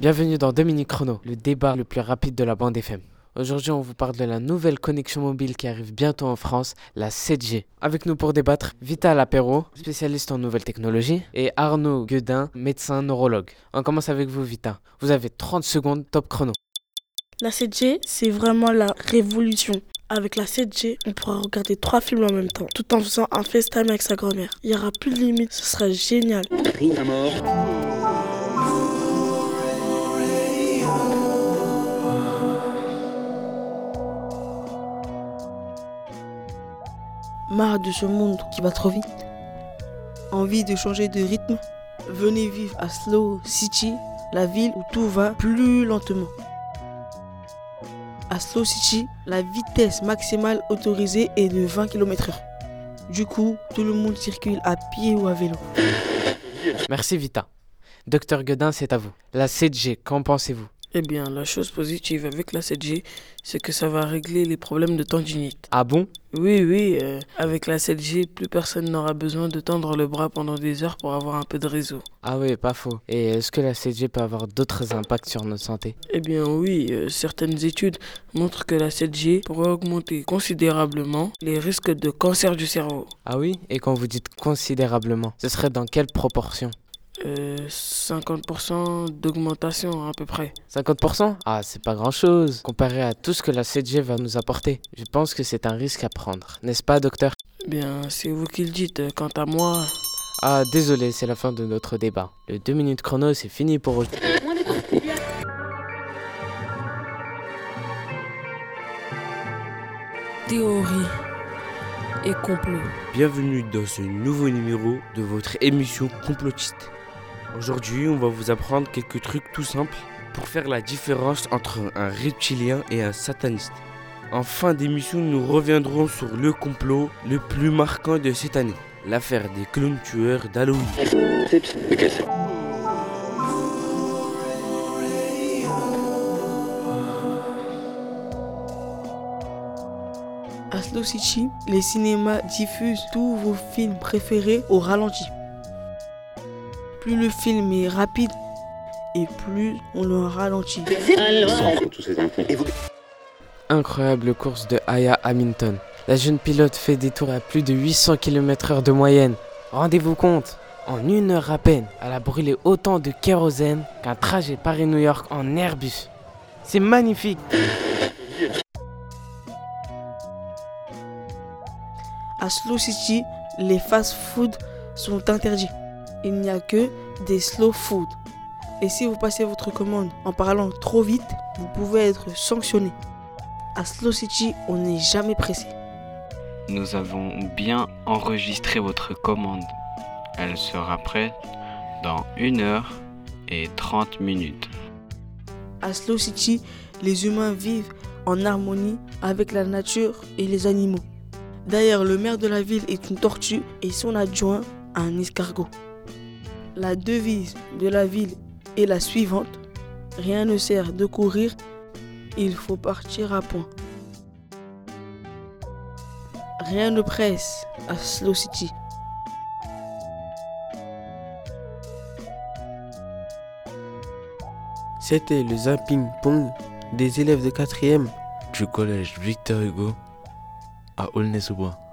Bienvenue dans 2 minutes chrono, le débat le plus rapide de la bande FM. Aujourd'hui, on vous parle de la nouvelle connexion mobile qui arrive bientôt en France, la 7G. Avec nous pour débattre, Vital Apéro, spécialiste en nouvelles technologies, et Arnaud Guedin, médecin neurologue. On commence avec vous, Vita. Vous avez 30 secondes, top chrono. La 7G, c'est vraiment la révolution. Avec la 7G, on pourra regarder trois films en même temps, tout en faisant un FaceTime avec sa grand-mère. Il n'y aura plus de limite, ce sera génial. À mort. Marre de ce monde qui va trop vite. Envie de changer de rythme. Venez vivre à Slow City, la ville où tout va plus lentement. À Slow City, la vitesse maximale autorisée est de 20 km/h. Du coup, tout le monde circule à pied ou à vélo. Merci, Vita. Docteur Guedin, c'est à vous. La 7G, qu'en pensez-vous? Eh bien, la chose positive avec la 7G, c'est que ça va régler les problèmes de tendinite. Ah bon? Oui, oui, euh, avec la 7G, plus personne n'aura besoin de tendre le bras pendant des heures pour avoir un peu de réseau. Ah oui, pas faux. Et est-ce que la 7G peut avoir d'autres impacts sur notre santé? Eh bien oui, euh, certaines études montrent que la 7G pourrait augmenter considérablement les risques de cancer du cerveau. Ah oui? Et quand vous dites considérablement, ce serait dans quelle proportion? Euh, 50% d'augmentation à peu près. 50% Ah, c'est pas grand-chose comparé à tout ce que la 7G va nous apporter. Je pense que c'est un risque à prendre, n'est-ce pas, docteur? Bien, c'est vous qui le dites. Quant à moi, Ah, désolé, c'est la fin de notre débat. Le 2 minutes chrono, c'est fini pour aujourd'hui. théorie et complot. Bienvenue dans ce nouveau numéro de votre émission complotiste. Aujourd'hui, on va vous apprendre quelques trucs tout simples pour faire la différence entre un reptilien et un sataniste. En fin d'émission, nous reviendrons sur le complot le plus marquant de cette année, l'affaire des clones tueurs d'Halloween. À Slow City, les cinémas diffusent tous vos films préférés au ralenti. Plus le film est rapide et plus on le ralentit. Incroyable course de Aya Hamilton. La jeune pilote fait des tours à plus de 800 km/h de moyenne. Rendez-vous compte, en une heure à peine, elle a brûlé autant de kérosène qu'un trajet Paris-New York en Airbus. C'est magnifique. À Slow City, les fast-food sont interdits. Il n'y a que des slow food. Et si vous passez votre commande en parlant trop vite, vous pouvez être sanctionné. À Slow City, on n'est jamais pressé. Nous avons bien enregistré votre commande. Elle sera prête dans 1 heure et 30 minutes. À Slow City, les humains vivent en harmonie avec la nature et les animaux. D'ailleurs, le maire de la ville est une tortue et son adjoint un escargot. La devise de la ville est la suivante. Rien ne sert de courir, il faut partir à point. Rien ne presse à Slow City. C'était le zapping pong des élèves de 4e du collège Victor Hugo à Aulnay-sous-Bois.